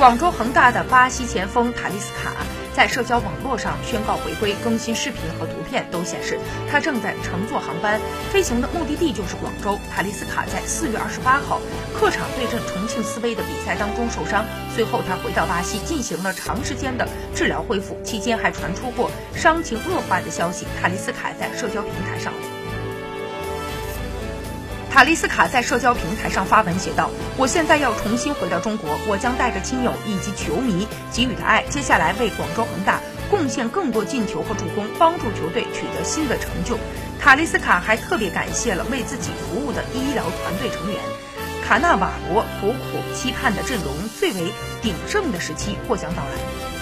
广州恒大的巴西前锋塔利斯卡在社交网络上宣告回归，更新视频和图片都显示他正在乘坐航班，飞行的目的地就是广州。塔利斯卡在四月二十八号客场对阵重庆斯威的比赛当中受伤，随后他回到巴西进行了长时间的治疗恢复，期间还传出过伤情恶化的消息。塔利斯卡在社交平台上。塔利斯卡在社交平台上发文写道：“我现在要重新回到中国，我将带着亲友以及球迷给予的爱，接下来为广州恒大贡献更多进球和助攻，帮助球队取得新的成就。”塔利斯卡还特别感谢了为自己服务的医疗团队成员。卡纳瓦罗苦苦期盼的阵容最为鼎盛的时期或将到来。